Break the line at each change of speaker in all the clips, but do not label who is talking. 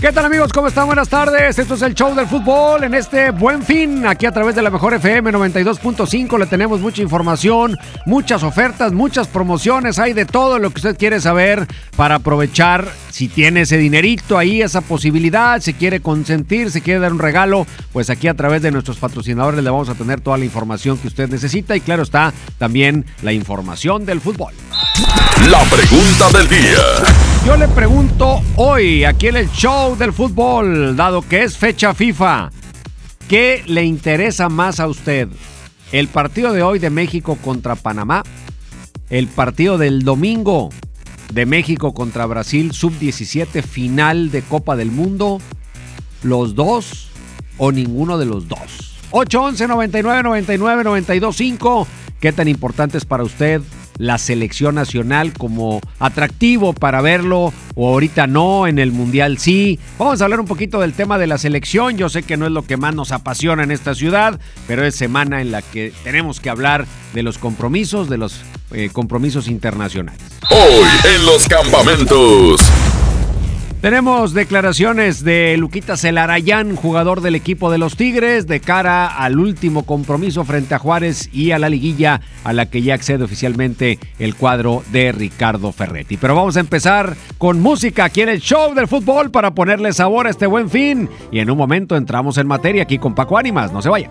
¿Qué tal amigos? ¿Cómo están? Buenas tardes. Esto es el show del fútbol en este buen fin. Aquí a través de la mejor FM 92.5 le tenemos mucha información, muchas ofertas, muchas promociones. Hay de todo lo que usted quiere saber para aprovechar si tiene ese dinerito ahí, esa posibilidad, se quiere consentir, se quiere dar un regalo. Pues aquí a través de nuestros patrocinadores le vamos a tener toda la información que usted necesita y claro está también la información del fútbol.
La pregunta del día.
Yo le pregunto hoy, aquí en el show del fútbol, dado que es fecha FIFA, ¿qué le interesa más a usted? ¿El partido de hoy de México contra Panamá? ¿El partido del domingo de México contra Brasil sub-17 final de Copa del Mundo? ¿Los dos o ninguno de los dos? 811 99 99 925 ¿Qué tan importante es para usted la selección nacional como atractivo para verlo o ahorita no, en el Mundial sí. Vamos a hablar un poquito del tema de la selección. Yo sé que no es lo que más nos apasiona en esta ciudad, pero es semana en la que tenemos que hablar de los compromisos, de los eh, compromisos internacionales.
Hoy en los campamentos.
Tenemos declaraciones de Luquita Celarayán, jugador del equipo de los Tigres, de cara al último compromiso frente a Juárez y a la liguilla a la que ya accede oficialmente el cuadro de Ricardo Ferretti. Pero vamos a empezar con música aquí en el show del fútbol para ponerle sabor a este buen fin. Y en un momento entramos en materia aquí con Paco Ánimas. No se vaya.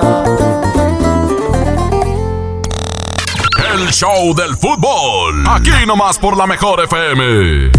Show del fútbol. Aquí nomás por la mejor FM.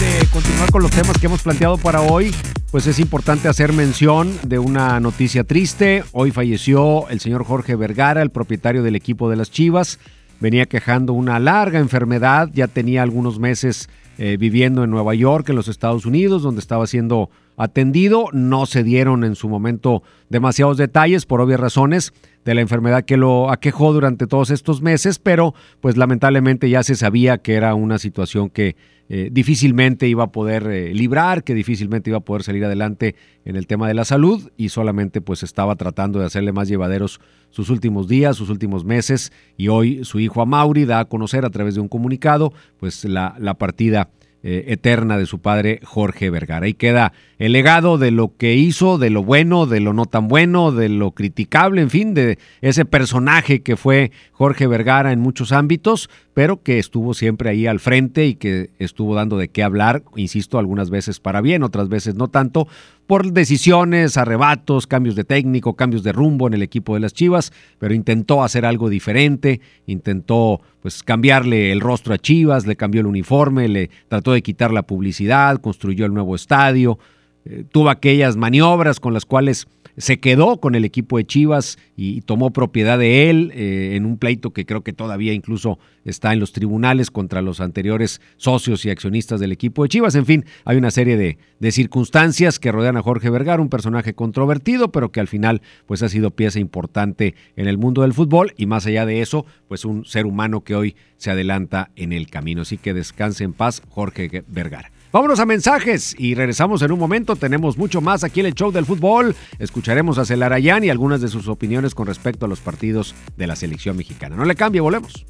de continuar con los temas que hemos planteado para hoy, pues es importante hacer mención de una noticia triste. Hoy falleció el señor Jorge Vergara, el propietario del equipo de las Chivas. Venía quejando una larga enfermedad, ya tenía algunos meses eh, viviendo en Nueva York, en los Estados Unidos, donde estaba siendo atendido. No se dieron en su momento demasiados detalles por obvias razones de la enfermedad que lo aquejó durante todos estos meses, pero pues lamentablemente ya se sabía que era una situación que eh, difícilmente iba a poder eh, librar, que difícilmente iba a poder salir adelante en el tema de la salud y solamente pues estaba tratando de hacerle más llevaderos sus últimos días, sus últimos meses y hoy su hijo Amauri da a conocer a través de un comunicado pues la, la partida eh, eterna de su padre Jorge Vergara. Ahí queda el legado de lo que hizo, de lo bueno, de lo no tan bueno, de lo criticable, en fin, de ese personaje que fue Jorge Vergara en muchos ámbitos, pero que estuvo siempre ahí al frente y que estuvo dando de qué hablar, insisto, algunas veces para bien, otras veces no tanto, por decisiones, arrebatos, cambios de técnico, cambios de rumbo en el equipo de las Chivas, pero intentó hacer algo diferente, intentó pues cambiarle el rostro a Chivas, le cambió el uniforme, le trató de quitar la publicidad, construyó el nuevo estadio, eh, tuvo aquellas maniobras con las cuales se quedó con el equipo de Chivas y tomó propiedad de él eh, en un pleito que creo que todavía incluso está en los tribunales contra los anteriores socios y accionistas del equipo de Chivas. En fin, hay una serie de, de circunstancias que rodean a Jorge Vergara, un personaje controvertido, pero que al final pues ha sido pieza importante en el mundo del fútbol y más allá de eso, pues un ser humano que hoy se adelanta en el camino. Así que descanse en paz, Jorge Vergara. Vámonos a mensajes y regresamos en un momento. Tenemos mucho más aquí en el show del fútbol. Escucharemos a Celarayán y algunas de sus opiniones con respecto a los partidos de la selección mexicana. No le cambie, volvemos.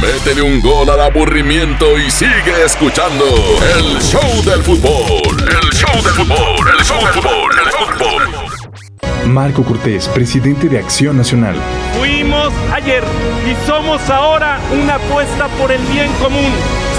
Métele un gol al aburrimiento y sigue escuchando el show del fútbol. El show del fútbol. El show del fútbol. El show del fútbol.
Marco Cortés, presidente de Acción Nacional.
Fuimos ayer y somos ahora una apuesta por el bien común.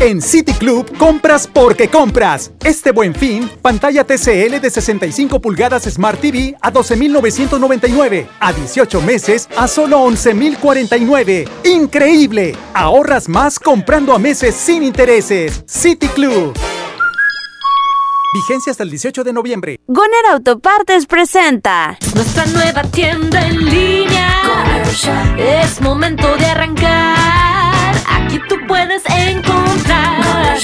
En City Club compras porque compras. Este buen fin, pantalla TCL de 65 pulgadas Smart TV a 12.999. A 18 meses a solo 11.049. ¡Increíble! Ahorras más comprando a meses sin intereses. City Club. Vigencia hasta el 18 de noviembre.
Goner Autopartes presenta
Nuestra nueva tienda en línea. Es momento de arrancar. Aquí tú puedes encontrar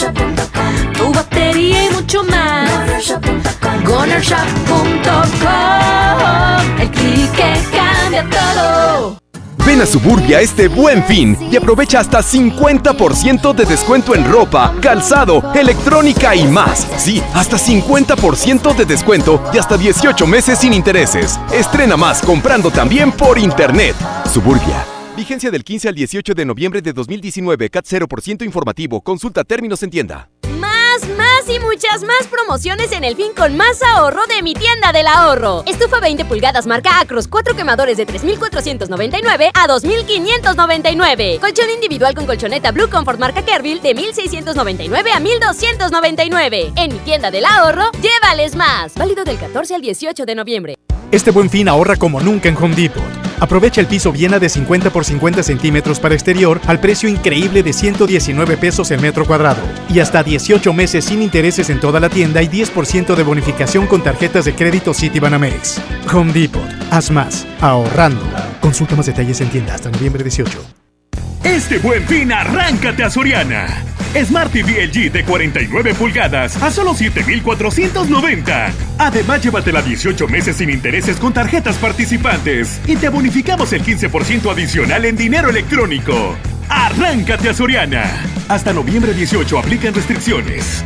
tu batería y mucho más. GonerShop.com El clic cambia todo.
Ven a Suburbia este buen fin y aprovecha hasta 50% de descuento en ropa, calzado, electrónica y más. Sí, hasta 50% de descuento y hasta 18 meses sin intereses. Estrena más comprando también por internet. Suburbia. Vigencia del 15 al 18 de noviembre de 2019. CAT 0% informativo. Consulta términos en tienda.
más, más y muchas más promociones en el fin con más ahorro de mi tienda del ahorro. Estufa 20 pulgadas marca Acros, 4 quemadores de 3.499 a 2.599. Colchón individual con colchoneta Blue Comfort marca Kerville de 1.699 a 1.299. En mi tienda del ahorro, llévales más. Válido del 14 al 18 de noviembre.
Este buen fin ahorra como nunca en Home Depot. Aprovecha el piso Viena de 50 por 50 centímetros para exterior al precio increíble de 119 pesos el metro cuadrado. Y hasta 18 meses sin intereses en toda la tienda y 10% de bonificación con tarjetas de crédito Citibanamex. Home Depot. Haz más. Ahorrando. Consulta más detalles en tienda hasta noviembre 18.
Este buen fin, arráncate a Soriana. Smart TV LG de 49 pulgadas a solo 7,490. Además, llévatela 18 meses sin intereses con tarjetas participantes y te bonificamos el 15% adicional en dinero electrónico. Arráncate a Soriana. Hasta noviembre 18 aplican restricciones.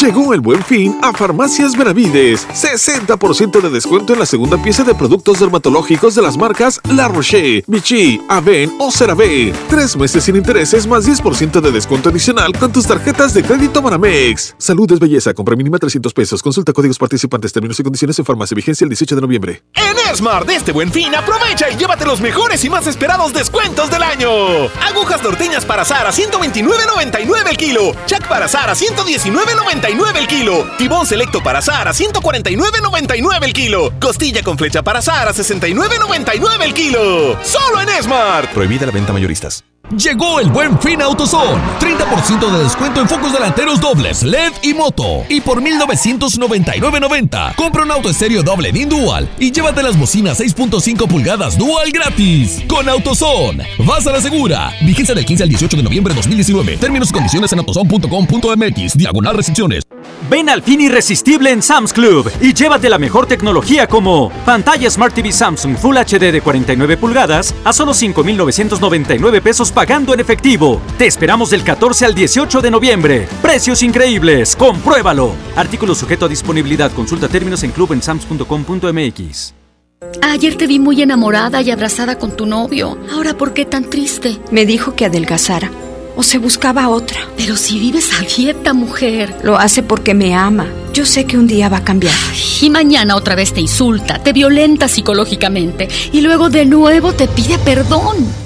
Llegó el buen fin a Farmacias Benavides. 60% de descuento en la segunda pieza de productos dermatológicos de las marcas La Roche, Vichy, Aven o CeraVe. Tres meses sin intereses más 10% de descuento adicional con tus tarjetas de crédito Manamex. Salud es belleza. Compra mínima 300 pesos. Consulta códigos participantes, términos y condiciones en farmacia. Vigencia el 18 de noviembre.
En Smart, de este buen fin, aprovecha y llévate los mejores y más esperados descuentos del año. Agujas norteñas para Sara, 129.99 el kilo. Chac para Sara, 119.99 el kilo. Tibón selecto para asar a 149.99 el kilo. Costilla con flecha para asar a 69.99 el kilo. Solo en Smart.
Prohibida la venta mayoristas.
Llegó el buen fin AutoZone. 30% de descuento en focos delanteros dobles, LED y moto. Y por 1999.90, compra un auto estéreo doble DIN Dual y llévate las bocinas 6.5 pulgadas Dual gratis. Con AutoZone, vas a la segura. Vigencia del 15 al 18 de noviembre de 2019. Términos y condiciones en autozone.com.mx. Diagonal restricciones.
Ven al fin irresistible en Sam's Club y llévate la mejor tecnología como pantalla Smart TV Samsung Full HD de 49 pulgadas a solo 5,999 pesos pagando en efectivo. Te esperamos del 14 al 18 de noviembre. Precios increíbles. Compruébalo. Artículo sujeto a disponibilidad. Consulta términos en clubensams.com.mx.
Ayer te vi muy enamorada y abrazada con tu novio. Ahora, ¿por qué tan triste?
Me dijo que adelgazara. O se buscaba otra.
Pero si vives a dieta, mujer.
Lo hace porque me ama. Yo sé que un día va a cambiar.
y mañana otra vez te insulta, te violenta psicológicamente y luego de nuevo te pide perdón.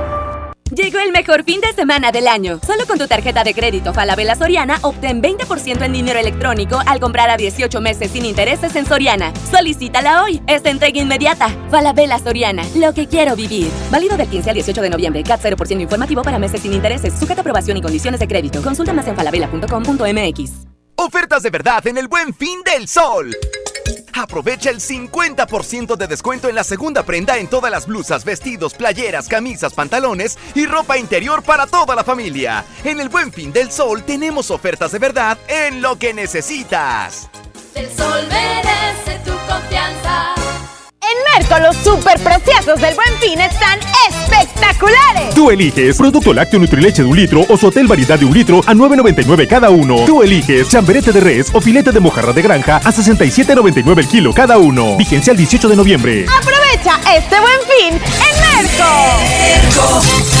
Llegó el mejor fin de semana del año. Solo con tu tarjeta de crédito Falabella Soriana obtén 20% en dinero electrónico al comprar a 18 meses sin intereses en Soriana. Solicítala hoy. Es entrega inmediata. Falabella Soriana. Lo que quiero vivir. Válido del 15 al 18 de noviembre. CAT 0% informativo para meses sin intereses. Sujeta aprobación y condiciones de crédito. Consulta más en falabella.com.mx.
Ofertas de verdad en el buen fin del sol. Aprovecha el 50% de descuento en la segunda prenda en todas las blusas, vestidos, playeras, camisas, pantalones y ropa interior para toda la familia. En el buen fin del sol tenemos ofertas de verdad en lo que necesitas.
El sol merece tu confianza.
En Merco los super preciosos del Buen Fin están espectaculares.
Tú eliges producto lácteo Nutrileche de un litro o su hotel variedad de un litro a 9.99 cada uno. Tú eliges chamberete de res o filete de mojarra de granja a 67.99 el kilo cada uno. Vigencia el 18 de noviembre.
Aprovecha este Buen Fin en Merco.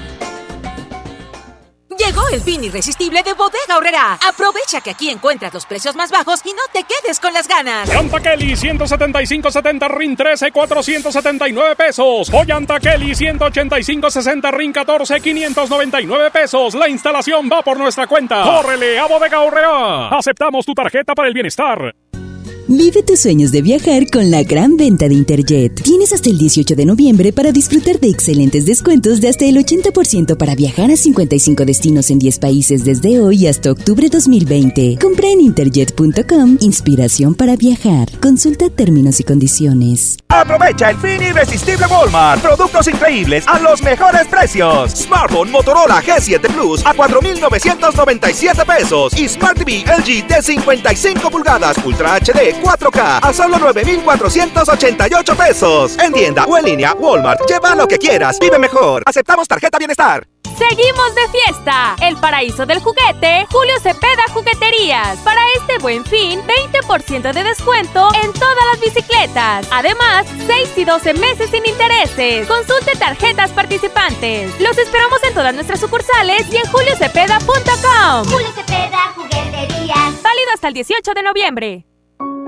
Llegó el fin irresistible de Bodega Horrera. Aprovecha que aquí encuentras los precios más bajos y no te quedes con las ganas.
Llanta Kelly 175.70 RIN 13 479 pesos. Llanta Kelly 185.60 RIN 14 599 pesos. La instalación va por nuestra cuenta. ¡Córrele a Bodega Horrera! Aceptamos tu tarjeta para el bienestar.
Vive tus sueños de viajar con la gran venta de Interjet. Tienes hasta el 18 de noviembre para disfrutar de excelentes descuentos de hasta el 80% para viajar a 55 destinos en 10 países desde hoy hasta octubre 2020. Compra en interjet.com inspiración para viajar. Consulta términos y condiciones.
Aprovecha el fin irresistible Walmart. Productos increíbles a los mejores precios. Smartphone Motorola G7 Plus a 4,997 pesos. Y Smart TV LG de 55 pulgadas Ultra HD 4K a solo 9,488 pesos. En tienda o en línea, Walmart. Lleva lo que quieras. Vive mejor. Aceptamos tarjeta bienestar.
Seguimos de fiesta. El paraíso del juguete, Julio Cepeda Jugueterías. Para este
buen fin, 20% de descuento en todas las bicicletas. Además, 6 y 12 meses sin intereses. Consulte tarjetas participantes. Los esperamos en todas nuestras sucursales y en juliocepeda.com.
Julio Cepeda, juguetería.
Válido hasta el 18 de noviembre.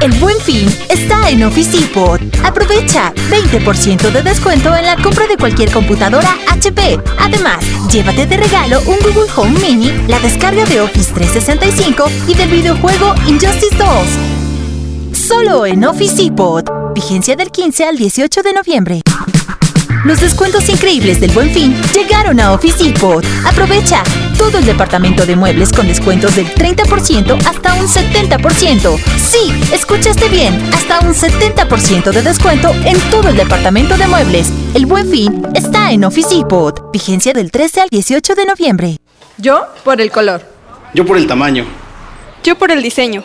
El buen fin está en Office Depot. Aprovecha 20% de descuento en la compra de cualquier computadora HP. Además, llévate de regalo un Google Home Mini, la descarga de Office 365 y del videojuego Injustice 2. Solo en Office Depot. Vigencia del 15 al 18 de noviembre. Los descuentos increíbles del Buen Fin llegaron a Office Depot. Aprovecha todo el departamento de muebles con descuentos del 30% hasta un 70%. Sí, escuchaste bien, hasta un 70% de descuento en todo el departamento de muebles. El Buen Fin está en Office Depot. Vigencia del 13 al 18 de noviembre.
Yo por el color.
Yo por el tamaño.
Yo por el diseño.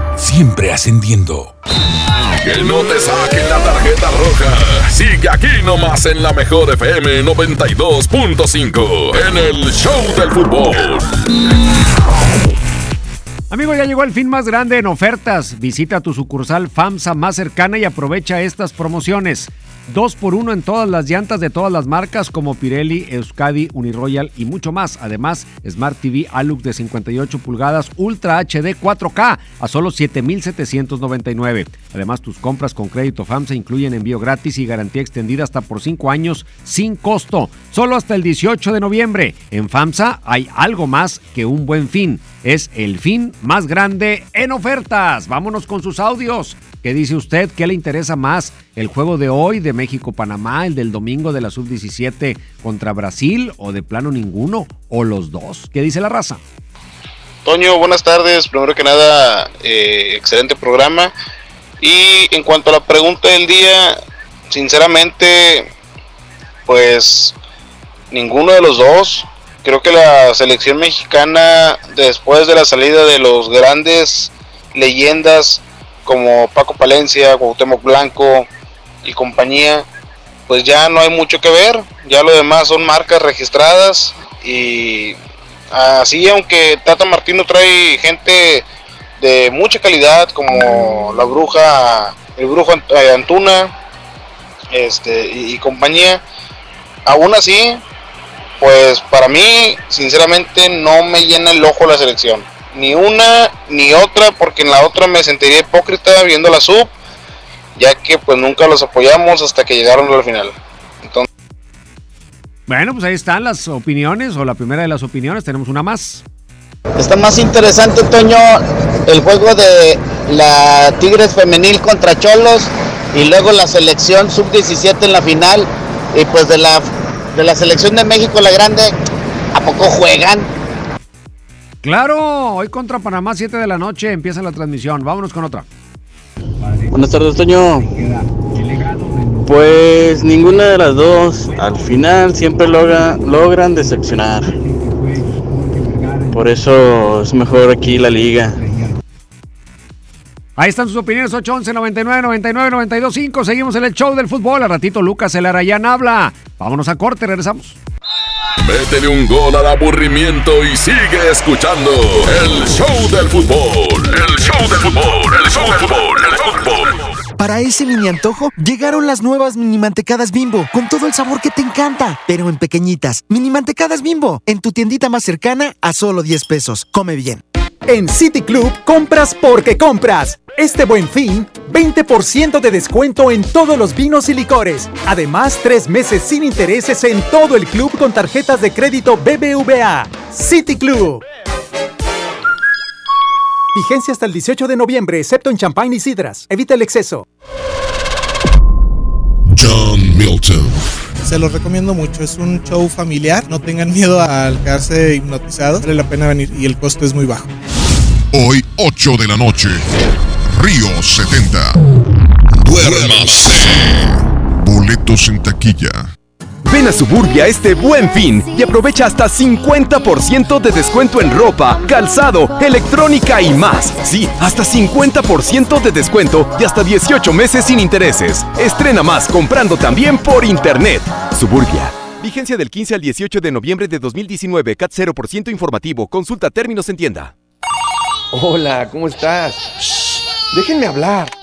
siempre ascendiendo.
Que no te saquen la tarjeta roja. Sigue aquí nomás en la mejor FM 92.5 en el Show del Fútbol.
Amigo, ya llegó el fin más grande en ofertas. Visita tu sucursal FAMSA más cercana y aprovecha estas promociones. 2 por 1 en todas las llantas de todas las marcas como Pirelli, Euskadi, Uniroyal y mucho más. Además, Smart TV Alux de 58 pulgadas Ultra HD 4K a solo 7,799. Además, tus compras con crédito FAMSA incluyen envío gratis y garantía extendida hasta por 5 años sin costo. Solo hasta el 18 de noviembre. En FAMSA hay algo más que un buen fin. Es el fin más grande en ofertas. Vámonos con sus audios. ¿Qué dice usted? ¿Qué le interesa más? ¿El juego de hoy de México-Panamá, el del domingo de la sub-17 contra Brasil o de plano ninguno? ¿O los dos? ¿Qué dice la raza?
Toño, buenas tardes. Primero que nada, eh, excelente programa. Y en cuanto a la pregunta del día, sinceramente, pues ninguno de los dos. Creo que la selección mexicana, después de la salida de los grandes leyendas como Paco Palencia, Cuauhtémoc Blanco y compañía, pues ya no hay mucho que ver, ya lo demás son marcas registradas y así aunque Tata Martino trae gente de mucha calidad como la bruja, el brujo eh, Antuna este, y, y compañía, aún así, pues para mí sinceramente no me llena el ojo la selección ni una ni otra, porque en la otra me sentiría hipócrita viendo la sub, ya que pues nunca los apoyamos hasta que llegaron al final. Entonces...
Bueno, pues ahí están las opiniones, o la primera de las opiniones, tenemos una más.
Está más interesante, Toño, el juego de la Tigres femenil contra Cholos y luego la selección sub-17 en la final y pues de la, de la selección de México, la grande, ¿a poco juegan?
Claro, hoy contra Panamá, 7 de la noche, empieza la transmisión. Vámonos con otra.
Buenas tardes, Toño. Pues ninguna de las dos. Al final siempre logra, logran decepcionar. Por eso es mejor aquí la liga.
Ahí están sus opiniones, 811 99 99 92 5. Seguimos en el show del fútbol. A ratito Lucas El Arayán habla. Vámonos a corte, regresamos.
Métele un gol al aburrimiento y sigue escuchando el show del fútbol. El show del fútbol. El
Para ese mini antojo, llegaron las nuevas mini mantecadas bimbo, con todo el sabor que te encanta, pero en pequeñitas. Mini mantecadas bimbo, en tu tiendita más cercana a solo 10 pesos. Come bien.
En City Club, compras porque compras. Este buen fin, 20% de descuento en todos los vinos y licores. Además, tres meses sin intereses en todo el club con tarjetas de crédito BBVA. City Club. Vigencia hasta el 18 de noviembre, excepto en champán y sidras. Evita el exceso.
John Milton.
Se los recomiendo mucho, es un show familiar, no tengan miedo al quedarse hipnotizados, vale la pena venir y el costo es muy bajo.
Hoy, 8 de la noche, Río 70. Duérmase. Boletos en taquilla.
Ven a Suburbia este buen fin y aprovecha hasta 50% de descuento en ropa, calzado, electrónica y más. Sí, hasta 50% de descuento y hasta 18 meses sin intereses. Estrena más comprando también por internet. Suburbia. Vigencia del 15 al 18 de noviembre de 2019. CAT 0% informativo. Consulta términos en tienda.
Hola, ¿cómo estás? Déjenme hablar.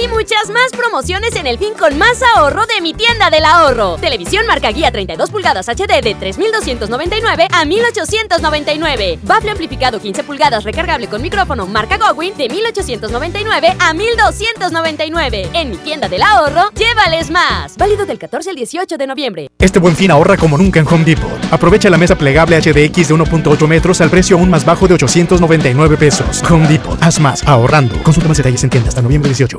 Y muchas más promociones en el fin con más ahorro de mi tienda del ahorro. Televisión marca guía 32 pulgadas HD de 3.299 a 1.899. Bafle amplificado 15 pulgadas recargable con micrófono marca Gowin de 1.899 a 1.299. En mi tienda del ahorro, llévales más. Válido del 14 al 18 de noviembre.
Este buen fin ahorra como nunca en Home Depot. Aprovecha la mesa plegable HDX de 1.8 metros al precio aún más bajo de 899 pesos. Home Depot. Haz más ahorrando. Consulta más detalles en tienda hasta noviembre 18.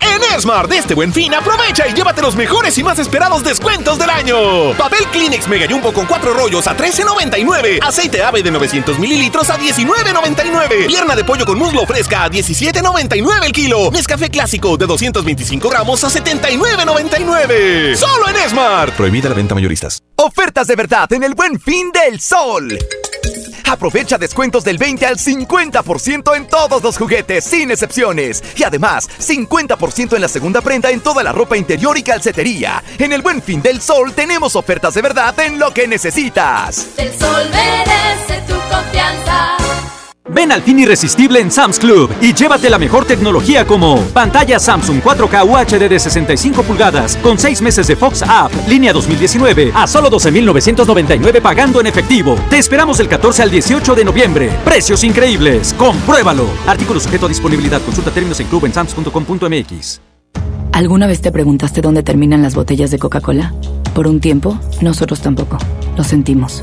En Smart de este buen fin, aprovecha y llévate los mejores y más esperados descuentos del año. Papel Kleenex Mega Jumbo con 4 rollos a 13.99. Aceite ave de 900 mililitros a 19.99. Pierna de pollo con muslo fresca a 17.99 el kilo. Nescafé clásico de 225 gramos a 79.99. Solo en Smart.
Prohibida la venta mayoristas.
Ofertas de verdad en el buen fin del sol. Aprovecha descuentos del 20 al 50% en todos los juguetes, sin excepciones. Y además, 50% en la segunda prenda en toda la ropa interior y calcetería. En el buen fin del sol tenemos ofertas de verdad en lo que necesitas.
El sol merece tu confianza.
Ven al fin irresistible en Sam's Club y llévate la mejor tecnología como pantalla Samsung 4K UHD de 65 pulgadas con 6 meses de Fox App, línea 2019 a solo 12.999 pagando en efectivo. Te esperamos del 14 al 18 de noviembre. Precios increíbles. Compruébalo. Artículo sujeto a disponibilidad. Consulta términos en club en sams.com.mx.
¿Alguna vez te preguntaste dónde terminan las botellas de Coca-Cola? Por un tiempo, nosotros tampoco. Lo sentimos.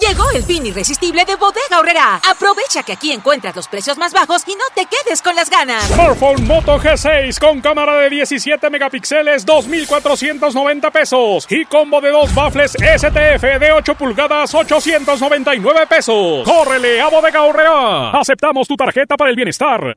Llegó el fin irresistible de Bodega Horrera. Aprovecha que aquí encuentras los precios más bajos y no te quedes con las ganas.
Smartphone Moto G6 con cámara de 17 megapíxeles, 2,490 pesos. Y combo de dos baffles STF de 8 pulgadas, 899 pesos. ¡Córrele a Bodega Horrera! Aceptamos tu tarjeta para el bienestar.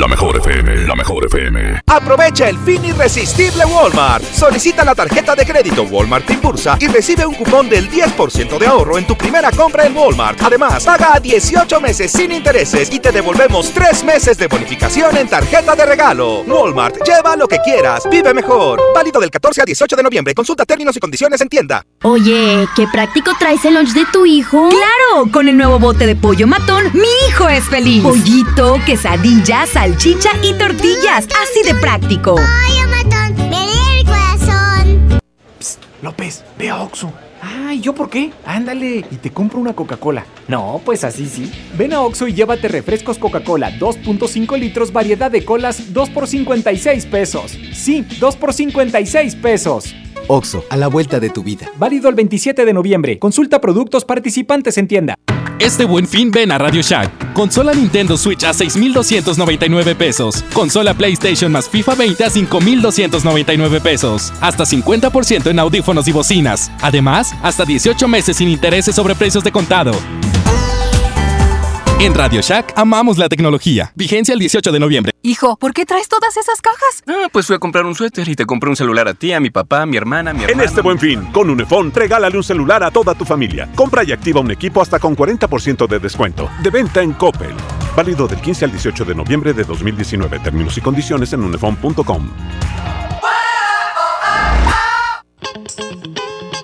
La mejor FM, la mejor FM.
Aprovecha el fin irresistible Walmart. Solicita la tarjeta de crédito Walmart Impulsa y recibe un cupón del 10% de ahorro en tu primera compra en Walmart. Además, paga a 18 meses sin intereses y te devolvemos 3 meses de bonificación en tarjeta de regalo. Walmart, lleva lo que quieras, vive mejor. Válido del 14 a 18 de noviembre. Consulta términos y condiciones en tienda.
Oye, ¿qué práctico traes el lunch de tu hijo?
¡Claro! Con el nuevo bote de pollo matón, mi hijo es feliz. Pollito, quesadilla, salchicha y tortillas. Así de práctico.
Pollo matón, me lee el corazón.
López, ve a Oxxo. Ay, ¿yo por qué? Ándale, y te compro una Coca-Cola. No, pues así sí. Ven a Oxxo y llévate refrescos Coca-Cola 2.5 litros, variedad de colas, 2 por 56 pesos. Sí, 2 por 56 pesos.
Oxo, a la vuelta de tu vida.
Válido el 27 de noviembre. Consulta productos participantes en tienda.
Este buen fin ven a Radio Shack. Consola Nintendo Switch a 6,299 pesos. Consola PlayStation más FIFA 20 a 5,299 pesos. Hasta 50% en audífonos y bocinas. Además, hasta 18 meses sin intereses sobre precios de contado. En Radio Shack amamos la tecnología. Vigencia el 18 de noviembre.
Hijo, ¿por qué traes todas esas cajas?
Ah, pues fui a comprar un suéter y te compré un celular a ti, a mi papá, a mi hermana, a mi hermano.
En este buen fin, con Unifón, regálale un celular a toda tu familia. Compra y activa un equipo hasta con 40% de descuento. De venta en Coppel. Válido del 15 al 18 de noviembre de 2019. Términos y condiciones en unifón.com.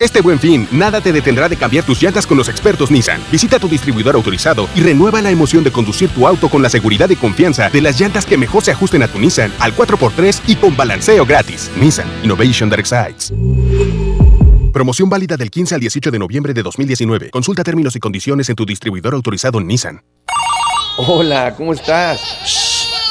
Este buen fin, nada te detendrá de cambiar tus llantas con los expertos Nissan. Visita tu distribuidor autorizado y renueva la emoción de conducir tu auto con la seguridad y confianza de las llantas que mejor se ajusten a tu Nissan al 4x3 y con balanceo gratis. Nissan Innovation That Excites. Promoción válida del 15 al 18 de noviembre de 2019. Consulta términos y condiciones en tu distribuidor autorizado Nissan.
Hola, ¿cómo estás?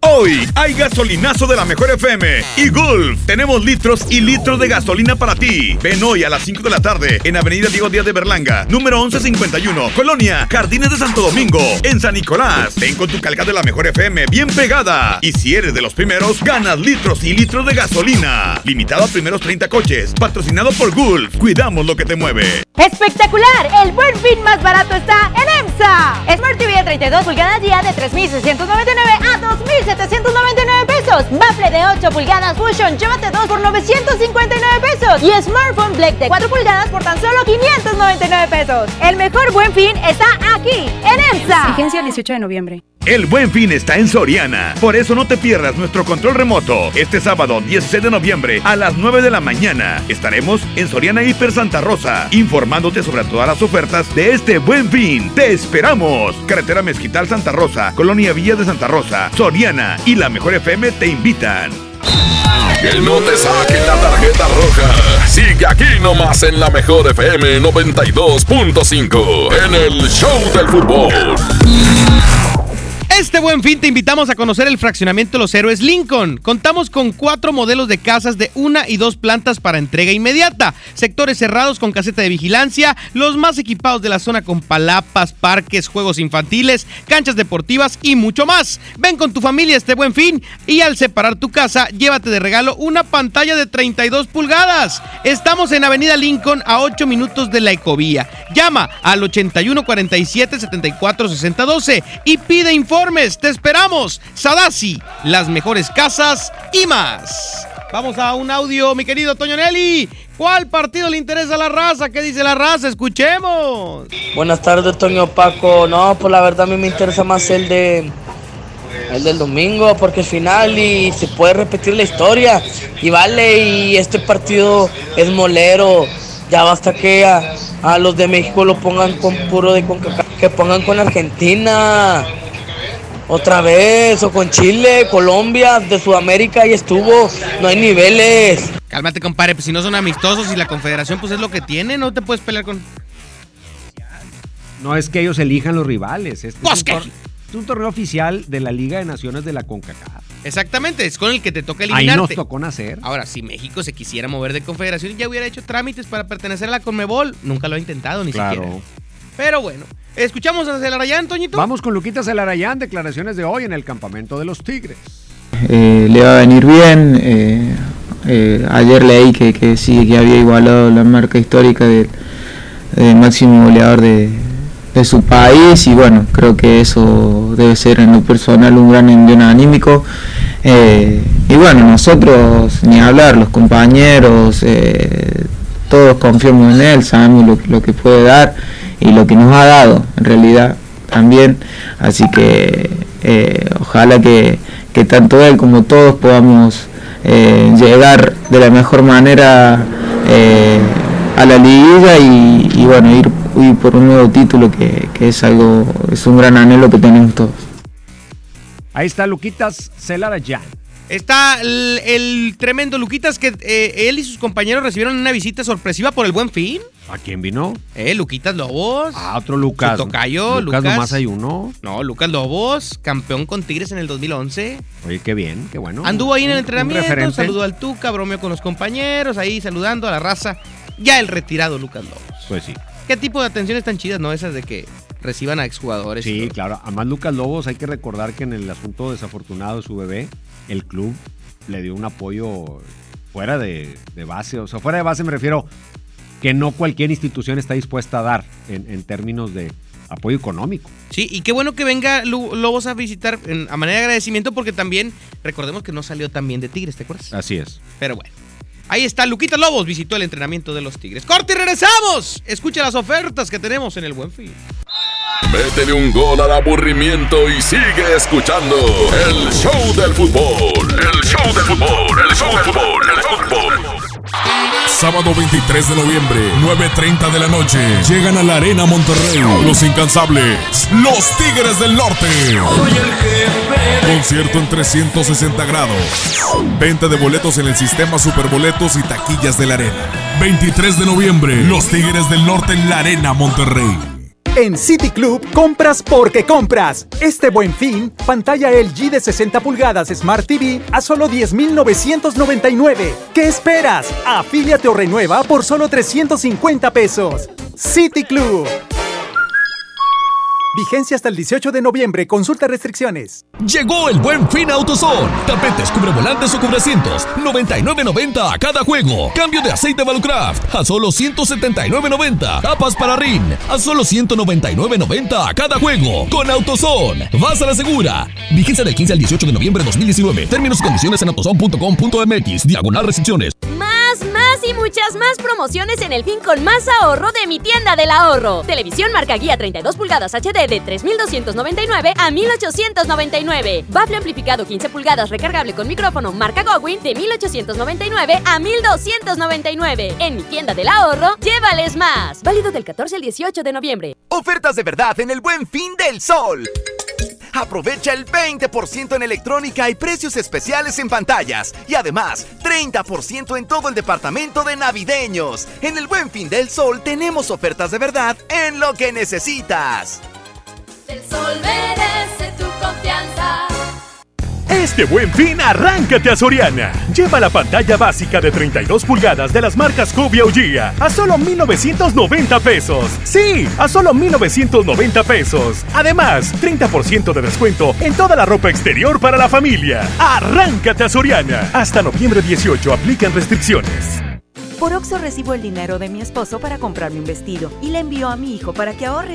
Hoy hay gasolinazo de la mejor FM y Gulf. Tenemos litros y litros de gasolina para ti. Ven hoy a las 5 de la tarde en Avenida Diego Díaz de Berlanga, número 1151, Colonia, Jardines de Santo Domingo, en San Nicolás. Ven con tu calca de la mejor FM bien pegada. Y si eres de los primeros, ganas litros y litros de gasolina. Limitado a primeros 30 coches. Patrocinado por Gulf. Cuidamos lo que te mueve.
¡Espectacular! El buen fin más barato está en Smart TV de 32 pulgadas ya de 3.699 a 2.799 pesos. Bafle de 8 pulgadas Fusion, llévate 2 por 959 pesos. Y Smartphone Black de 4 pulgadas por tan solo 599 pesos. El mejor buen fin está aquí, en EMSA.
Vigencia el 18 de noviembre.
El buen fin está en Soriana. Por eso no te pierdas nuestro control remoto. Este sábado 16 de noviembre a las 9 de la mañana estaremos en Soriana Hiper Santa Rosa informándote sobre todas las ofertas de este buen fin. ¡Te esperamos! Carretera Mezquital Santa Rosa, Colonia Villa de Santa Rosa, Soriana y la Mejor FM te invitan.
Que no te saquen la tarjeta roja. Sigue aquí nomás en la mejor FM 92.5 en el Show del Fútbol.
Este buen fin te invitamos a conocer el fraccionamiento Los Héroes Lincoln. Contamos con cuatro modelos de casas de una y dos plantas para entrega inmediata, sectores cerrados con caseta de vigilancia, los más equipados de la zona con palapas, parques, juegos infantiles, canchas deportivas y mucho más. Ven con tu familia este buen fin y al separar tu casa, llévate de regalo una pantalla de 32 pulgadas. Estamos en Avenida Lincoln a 8 minutos de la Ecovía. Llama al 81 47 74 60 12 y pide Te esperamos. Sadasi, las mejores casas y más. Vamos a un audio, mi querido Toño Nelly. ¿Cuál partido le interesa a la raza? ¿Qué dice la raza? Escuchemos.
Buenas tardes, Toño Paco. No, pues la verdad a mí me interesa más el de el del domingo porque es final y se puede repetir la historia y vale y este partido es molero. Ya basta que a, a los de México lo pongan con puro de CONCACAF, que pongan con Argentina. Otra vez, o con Chile, Colombia, de Sudamérica y estuvo. No hay niveles.
Cálmate, compadre, pues si no son amistosos y la confederación pues es lo que tiene, no te puedes pelear con...
No es que ellos elijan los rivales, este es, un
que-
tor- es un torneo oficial de la Liga de Naciones de la CONCACAF.
Exactamente, es con el que te toca
Ahí
eliminarte.
nos tocó nacer.
Ahora, si México se quisiera mover de confederación, ya hubiera hecho trámites para pertenecer a la Conmebol. Nunca lo ha intentado, ni
Claro.
siquiera. Pero bueno, escuchamos a Celarayán, Toñito.
Vamos con Luquitas Elarayán, declaraciones de hoy en el campamento de los Tigres.
eh, le va a venir bien. eh, eh, ayer leí que, que sí, que había igualado la marca histórica del, del máximo goleador de, de su país y bueno, creo que eso debe ser en lo personal un gran envío anímico. Eh, y bueno, nosotros, ni hablar, los compañeros, eh, todos confiamos en él, sabemos lo, lo que puede dar y lo que nos ha dado en realidad también. Así que eh, ojalá que, que tanto él como todos podamos eh, llegar de la mejor manera eh, a la liguilla y, bueno, ir, por un nuevo título que, que es algo, es un gran anhelo que tenemos todos.
Ahí está Luquitas Celarayán.
Está el, el tremendo Luquitas que eh, él y sus compañeros recibieron una visita sorpresiva por el buen fin.
¿A quién vino?
Eh, Luquitas Lobos.
A otro Lucas.
Su tocayo,
Lucas,
Lucas.
nomás hay uno.
No, Lucas Lobos, campeón con Tigres en el 2011.
Oye, qué bien, qué bueno.
Anduvo ahí en el entrenamiento, saludó al Tuca, bromeó con los compañeros, ahí saludando a la raza. Ya el retirado Lucas Lobos.
Pues sí.
¿Qué tipo de atenciones tan chidas, no? Esas de que reciban a exjugadores.
Sí, claro. Además, Lucas Lobos, hay que recordar que en el asunto desafortunado de su bebé, el club le dio un apoyo fuera de, de base. O sea, fuera de base me refiero que no cualquier institución está dispuesta a dar en, en términos de apoyo económico.
Sí, y qué bueno que venga Lobos a visitar en- a manera de agradecimiento porque también, recordemos que no salió tan bien de Tigres, ¿te acuerdas?
Así es.
Pero bueno. Ahí está, Luquita Lobos visitó el entrenamiento de los Tigres. ¡Corte y regresamos! Escucha las ofertas que tenemos en el Buen Fin.
Métele un gol al aburrimiento y sigue escuchando el show del fútbol. El show del fútbol, el show del fútbol, el show del fútbol.
Sábado 23 de noviembre, 9.30 de la noche. Llegan a la Arena Monterrey. Los incansables. Los Tigres del Norte. Concierto en 360 grados. Venta de boletos en el sistema Superboletos y taquillas de la Arena. 23 de noviembre, Los Tigres del Norte en la Arena Monterrey.
En City Club compras porque compras. Este buen fin, pantalla LG de 60 pulgadas Smart TV a solo 10,999. ¿Qué esperas? Afíliate o renueva por solo 350 pesos. City Club. Vigencia hasta el 18 de noviembre. Consulta restricciones.
Llegó el buen fin AutoZone. Tapetes, cubrevolantes o cubrecientos. 99.90 a cada juego. Cambio de aceite Valucraft a solo 179.90. Tapas para RIN a solo 199.90 a cada juego. Con AutoZone. Vas a la segura. Vigencia del 15 al 18 de noviembre de 2019. Términos y condiciones en autozone.com.mx. Diagonal restricciones.
Y muchas más promociones en el fin con más ahorro de mi tienda del ahorro. Televisión marca guía 32 pulgadas HD de 3.299 a 1.899. Bafle amplificado 15 pulgadas recargable con micrófono marca Gowin de 1.899 a 1.299. En mi tienda del ahorro, llévales más. Válido del 14 al 18 de noviembre.
Ofertas de verdad en el buen fin del sol. Aprovecha el 20% en electrónica y precios especiales en pantallas. Y además, 30% en todo el departamento de navideños. En el buen fin del sol tenemos ofertas de verdad en lo que necesitas.
El sol merece tu confianza.
Este buen fin, arráncate a Soriana. Lleva la pantalla básica de 32 pulgadas de las marcas Cubia o a solo 1,990 pesos. Sí, a solo 1,990 pesos. Además, 30% de descuento en toda la ropa exterior para la familia. Arráncate a Soriana. Hasta noviembre 18 aplican restricciones.
Por Oxo recibo el dinero de mi esposo para comprarme un vestido y le envío a mi hijo para que ahorre.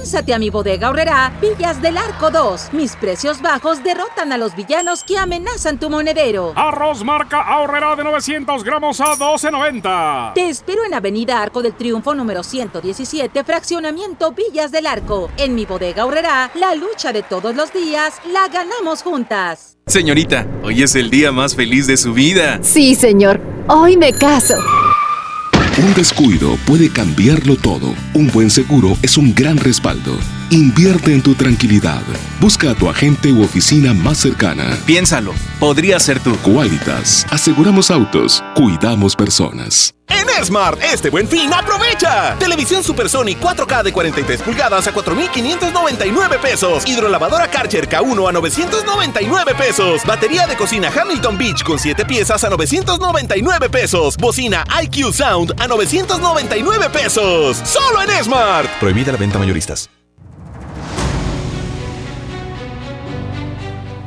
Lánzate a mi bodega ahorrará Villas del Arco 2. Mis precios bajos derrotan a los villanos que amenazan tu monedero.
Arroz marca ahorrará de 900 gramos a 12.90.
Te espero en Avenida Arco del Triunfo número 117, fraccionamiento Villas del Arco. En mi bodega ahorrará la lucha de todos los días la ganamos juntas.
Señorita, hoy es el día más feliz de su vida.
Sí, señor. Hoy me caso.
Un descuido puede cambiarlo todo. Un buen seguro es un gran respaldo. Invierte en tu tranquilidad. Busca a tu agente u oficina más cercana.
Piénsalo, podría ser tú.
Qualitas. Aseguramos autos. Cuidamos personas.
En Smart, este buen fin, aprovecha. Televisión Supersonic 4K de 43 pulgadas a 4,599 pesos. Hidrolavadora Karcher K1 a 999 pesos. Batería de cocina Hamilton Beach con 7 piezas a 999 pesos. Bocina IQ Sound a 999 pesos. Solo en Smart.
Prohibida la venta mayoristas.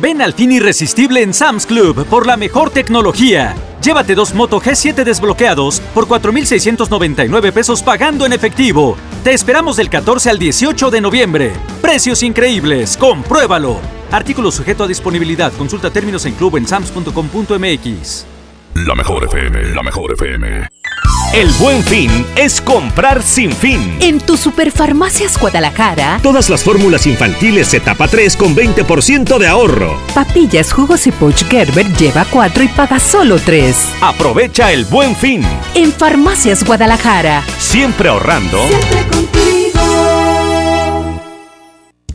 Ven al fin irresistible en Sam's Club por la mejor tecnología. Llévate dos Moto G7 desbloqueados por 4,699 pesos pagando en efectivo. Te esperamos del 14 al 18 de noviembre. Precios increíbles, compruébalo. Artículo sujeto a disponibilidad. Consulta términos en club en sams.com.mx.
La mejor FM, la mejor FM.
El buen fin es comprar sin fin.
En tu Superfarmacias Guadalajara,
Todas las fórmulas infantiles etapa 3 con 20% de ahorro.
papillas, jugos y Poch Gerber lleva 4 y paga solo 3.
Aprovecha el buen fin.
En Farmacias Guadalajara.
Siempre ahorrando.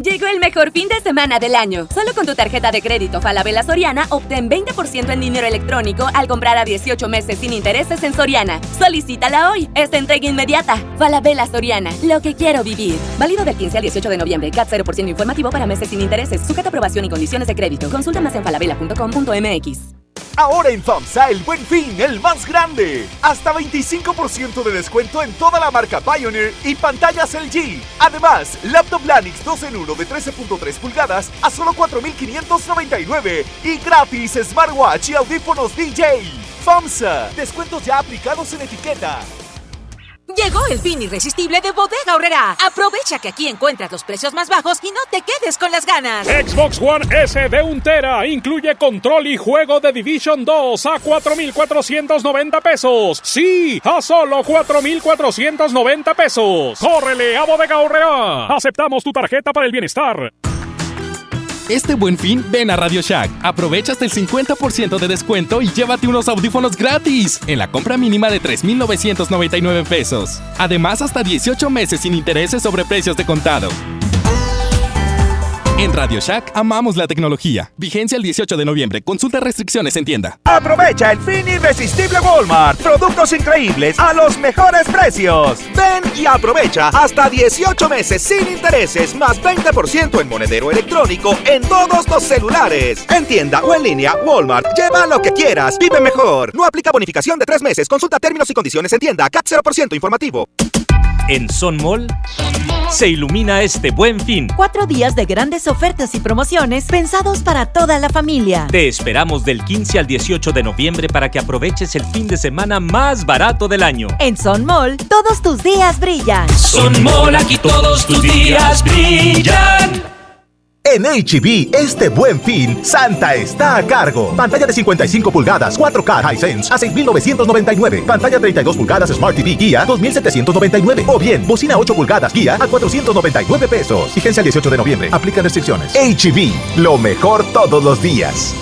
Llegó el mejor fin de semana del año. Solo con tu tarjeta de crédito Falabella Soriana obtén 20% en dinero electrónico al comprar a 18 meses sin intereses en Soriana. Solicítala hoy. Esta entrega inmediata. Falabella Soriana. Lo que quiero vivir. Válido del 15 al 18 de noviembre. CAT 0% informativo para meses sin intereses. Sujeta aprobación y condiciones de crédito. Consulta más en falabella.com.mx.
Ahora en FAMSA el buen fin, el más grande. Hasta 25% de descuento en toda la marca Pioneer y pantallas LG. Además, laptop Lanix 2 en 1 de 13.3 pulgadas a solo 4,599. Y gratis smartwatch y audífonos DJ. FAMSA, descuentos ya aplicados en etiqueta.
Llegó el fin irresistible de Bodega Horrera. Aprovecha que aquí encuentras los precios más bajos y no te quedes con las ganas.
Xbox One S de 1 tera incluye control y juego de Division 2 a 4,490 pesos. Sí, a solo 4,490 pesos. ¡Córrele a Bodega Horrera! Aceptamos tu tarjeta para el bienestar.
Este buen fin, ven a Radio Shack. Aprovecha hasta el 50% de descuento y llévate unos audífonos gratis en la compra mínima de 3,999 pesos. Además, hasta 18 meses sin intereses sobre precios de contado. En Radio Shack amamos la tecnología. Vigencia el 18 de noviembre. Consulta restricciones en tienda.
Aprovecha el fin irresistible Walmart. Productos increíbles a los mejores precios. Ven y aprovecha hasta 18 meses sin intereses más 20% en monedero electrónico en todos los celulares. En tienda o en línea, Walmart. Lleva lo que quieras. Vive mejor. No aplica bonificación de tres meses. Consulta términos y condiciones en tienda. CAT 0% informativo.
En Son Mall se ilumina este buen fin.
Cuatro días de grandes ofertas y promociones pensados para toda la familia.
Te esperamos del 15 al 18 de noviembre para que aproveches el fin de semana más barato del año.
En Son Mall, todos tus días brillan.
Son Mall, aquí todos tus días brillan.
En HB, este buen fin, Santa está a cargo. Pantalla de 55 pulgadas, 4K Hisense a 6,999. Pantalla 32 pulgadas Smart TV Guía, 2,799. O bien, bocina 8 pulgadas Guía a 499 pesos. Vigencia el 18 de noviembre. Aplica restricciones. HB, lo mejor todos los días.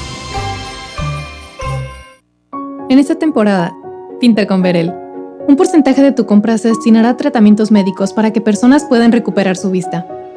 En esta temporada, pinta con Verel. Un porcentaje de tu compra se destinará a tratamientos médicos para que personas puedan recuperar su vista.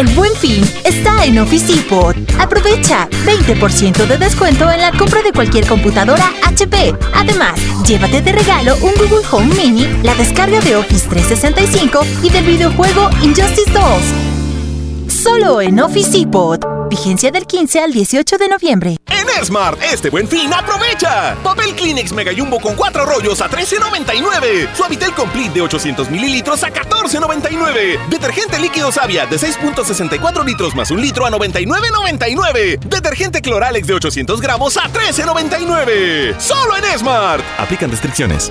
El buen fin está en Office Depot. Aprovecha 20% de descuento en la compra de cualquier computadora HP. Además, llévate de regalo un Google Home Mini, la descarga de Office 365 y del videojuego Injustice 2. Solo en Office Depot. Vigencia del 15 al 18 de noviembre.
En Smart, este buen fin, aprovecha. Papel Kleenex Mega Jumbo con 4 rollos a $13.99. Suavitel Complete de 800 mililitros a $14.99. Detergente líquido Savia de 6.64 litros más un litro a $99.99. Detergente Cloralex de 800 gramos a $13.99. Solo en Smart. Aplican restricciones.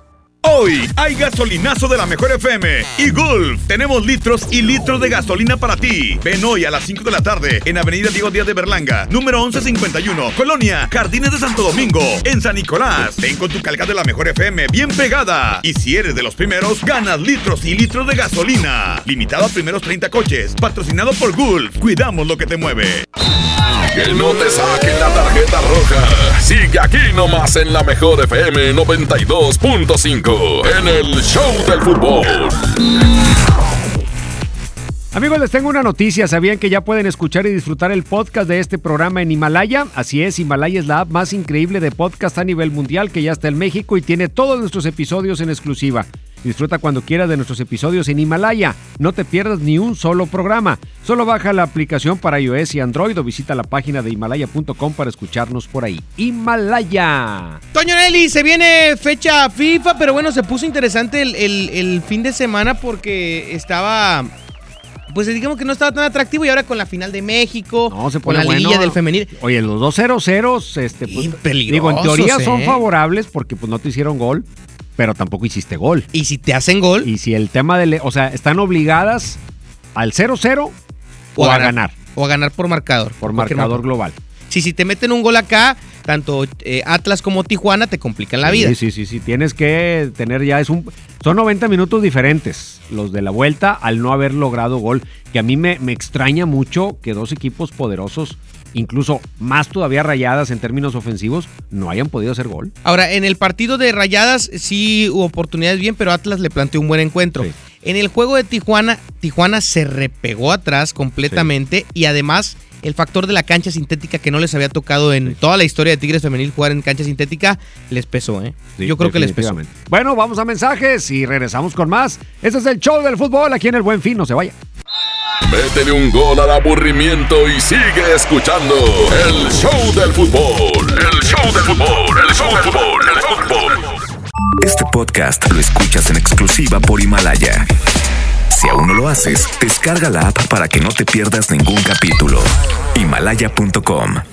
Hoy hay gasolinazo de la mejor FM y Gulf. Tenemos litros y litros de gasolina para ti. Ven hoy a las 5 de la tarde en Avenida Diego Díaz de Berlanga, número 1151, Colonia, Jardines de Santo Domingo, en San Nicolás. Ven con tu calca de la mejor FM bien pegada. Y si eres de los primeros, ganas litros y litros de gasolina. Limitado a primeros 30 coches. Patrocinado por Gulf. Cuidamos lo que te mueve.
Que no te saquen la tarjeta roja. Sigue aquí nomás en la mejor FM 92.5 en el Show del Fútbol.
Amigos, les tengo una noticia. ¿Sabían que ya pueden escuchar y disfrutar el podcast de este programa en Himalaya? Así es, Himalaya es la app más increíble de podcast a nivel mundial que ya está en México y tiene todos nuestros episodios en exclusiva. Disfruta cuando quieras de nuestros episodios en Himalaya. No te pierdas ni un solo programa. Solo baja la aplicación para iOS y Android o visita la página de himalaya.com para escucharnos por ahí. Himalaya.
Toño Nelly, se viene fecha FIFA, pero bueno, se puso interesante el, el- el fin de semana porque estaba... Pues digamos que no estaba tan atractivo y ahora con la final de México,
No, se
con
pone
la
bueno.
liguilla del femenil.
Oye, los dos 0-0, este, pues, digo, en teoría son
¿eh?
favorables porque pues no te hicieron gol, pero tampoco hiciste gol.
Y si te hacen gol.
Y si el tema de, o sea, están obligadas al 0-0 o, a ganar.
O a ganar por marcador.
Por marcador global.
Sí, si te meten un gol acá, tanto eh, Atlas como Tijuana te complican la vida.
Sí, sí, sí, sí. Tienes que tener ya, es un, son 90 minutos diferentes los de la vuelta al no haber logrado gol. Que a mí me, me extraña mucho que dos equipos poderosos, incluso más todavía rayadas en términos ofensivos, no hayan podido hacer gol.
Ahora, en el partido de Rayadas sí hubo oportunidades bien, pero Atlas le planteó un buen encuentro. En el juego de Tijuana, Tijuana se repegó atrás completamente y además el factor de la cancha sintética que no les había tocado en toda la historia de Tigres Femenil jugar en cancha sintética les pesó, ¿eh?
Sí,
Yo creo que les pesó.
Bueno, vamos a mensajes y regresamos con más. Este es el show del fútbol aquí en el Buen Fin, no se vaya.
Métele un gol al aburrimiento y sigue escuchando el Show del Fútbol. El Show del Fútbol, el Show del Fútbol, el fútbol.
Este podcast lo escuchas en exclusiva por Himalaya. Si aún no lo haces, descarga la app para que no te pierdas ningún capítulo. Himalaya.com